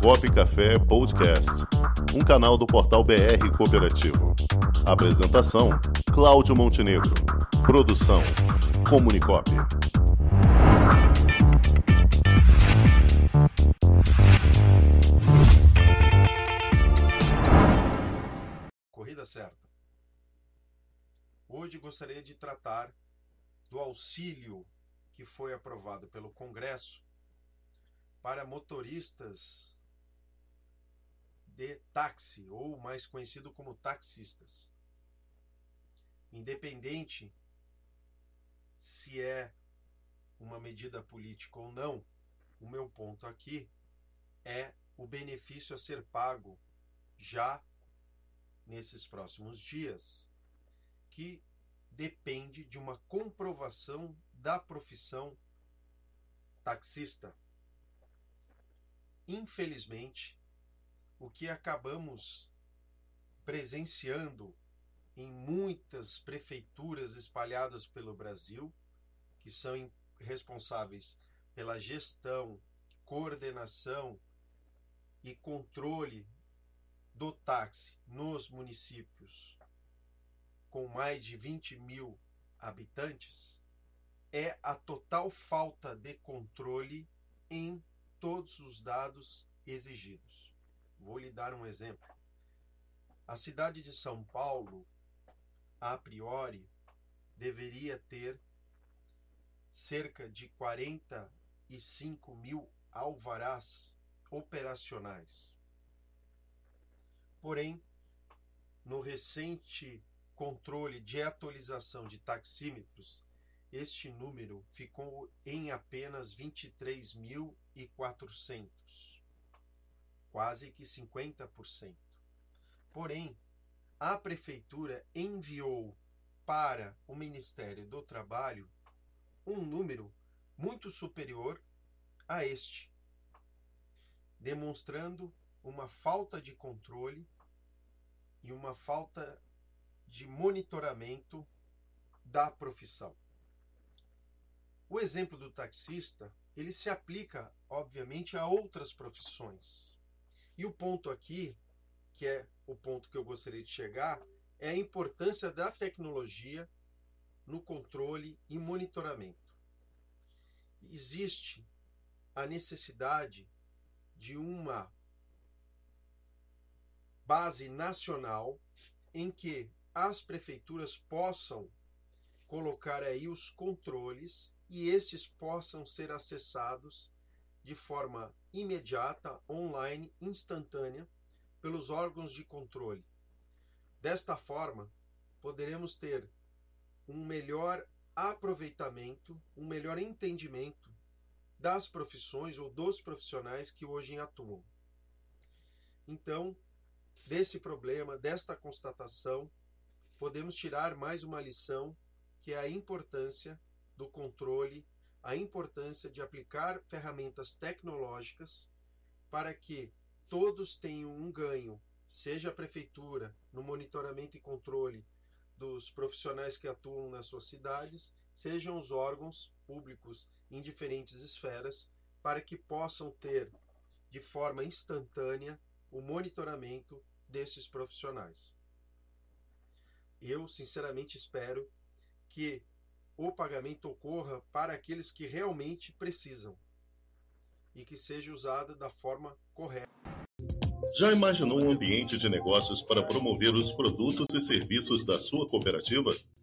Comunicop Café Podcast, um canal do portal BR Cooperativo. Apresentação: Cláudio Montenegro. Produção: Comunicop. Corrida certa. Hoje gostaria de tratar do auxílio que foi aprovado pelo Congresso para motoristas de táxi, ou mais conhecido como taxistas. Independente se é uma medida política ou não, o meu ponto aqui é o benefício a ser pago já nesses próximos dias, que depende de uma comprovação da profissão taxista. Infelizmente, o que acabamos presenciando em muitas prefeituras espalhadas pelo Brasil, que são responsáveis pela gestão, coordenação e controle do táxi nos municípios com mais de 20 mil habitantes, é a total falta de controle em todos os dados exigidos. Vou lhe dar um exemplo. A cidade de São Paulo, a priori, deveria ter cerca de 45 mil alvarás operacionais. Porém, no recente controle de atualização de taxímetros, este número ficou em apenas 23.400, quase que 50%. Porém, a prefeitura enviou para o Ministério do Trabalho um número muito superior a este, demonstrando uma falta de controle e uma falta de monitoramento da profissão. O exemplo do taxista, ele se aplica, obviamente, a outras profissões. E o ponto aqui, que é o ponto que eu gostaria de chegar, é a importância da tecnologia no controle e monitoramento. Existe a necessidade de uma base nacional em que as prefeituras possam colocar aí os controles e esses possam ser acessados de forma imediata, online, instantânea, pelos órgãos de controle. Desta forma, poderemos ter um melhor aproveitamento, um melhor entendimento das profissões ou dos profissionais que hoje atuam. Então, desse problema, desta constatação, podemos tirar mais uma lição, que é a importância do controle, a importância de aplicar ferramentas tecnológicas para que todos tenham um ganho, seja a prefeitura no monitoramento e controle dos profissionais que atuam nas suas cidades, sejam os órgãos públicos em diferentes esferas, para que possam ter de forma instantânea o monitoramento desses profissionais. Eu, sinceramente, espero que o pagamento ocorra para aqueles que realmente precisam e que seja usado da forma correta. Já imaginou um ambiente de negócios para promover os produtos e serviços da sua cooperativa?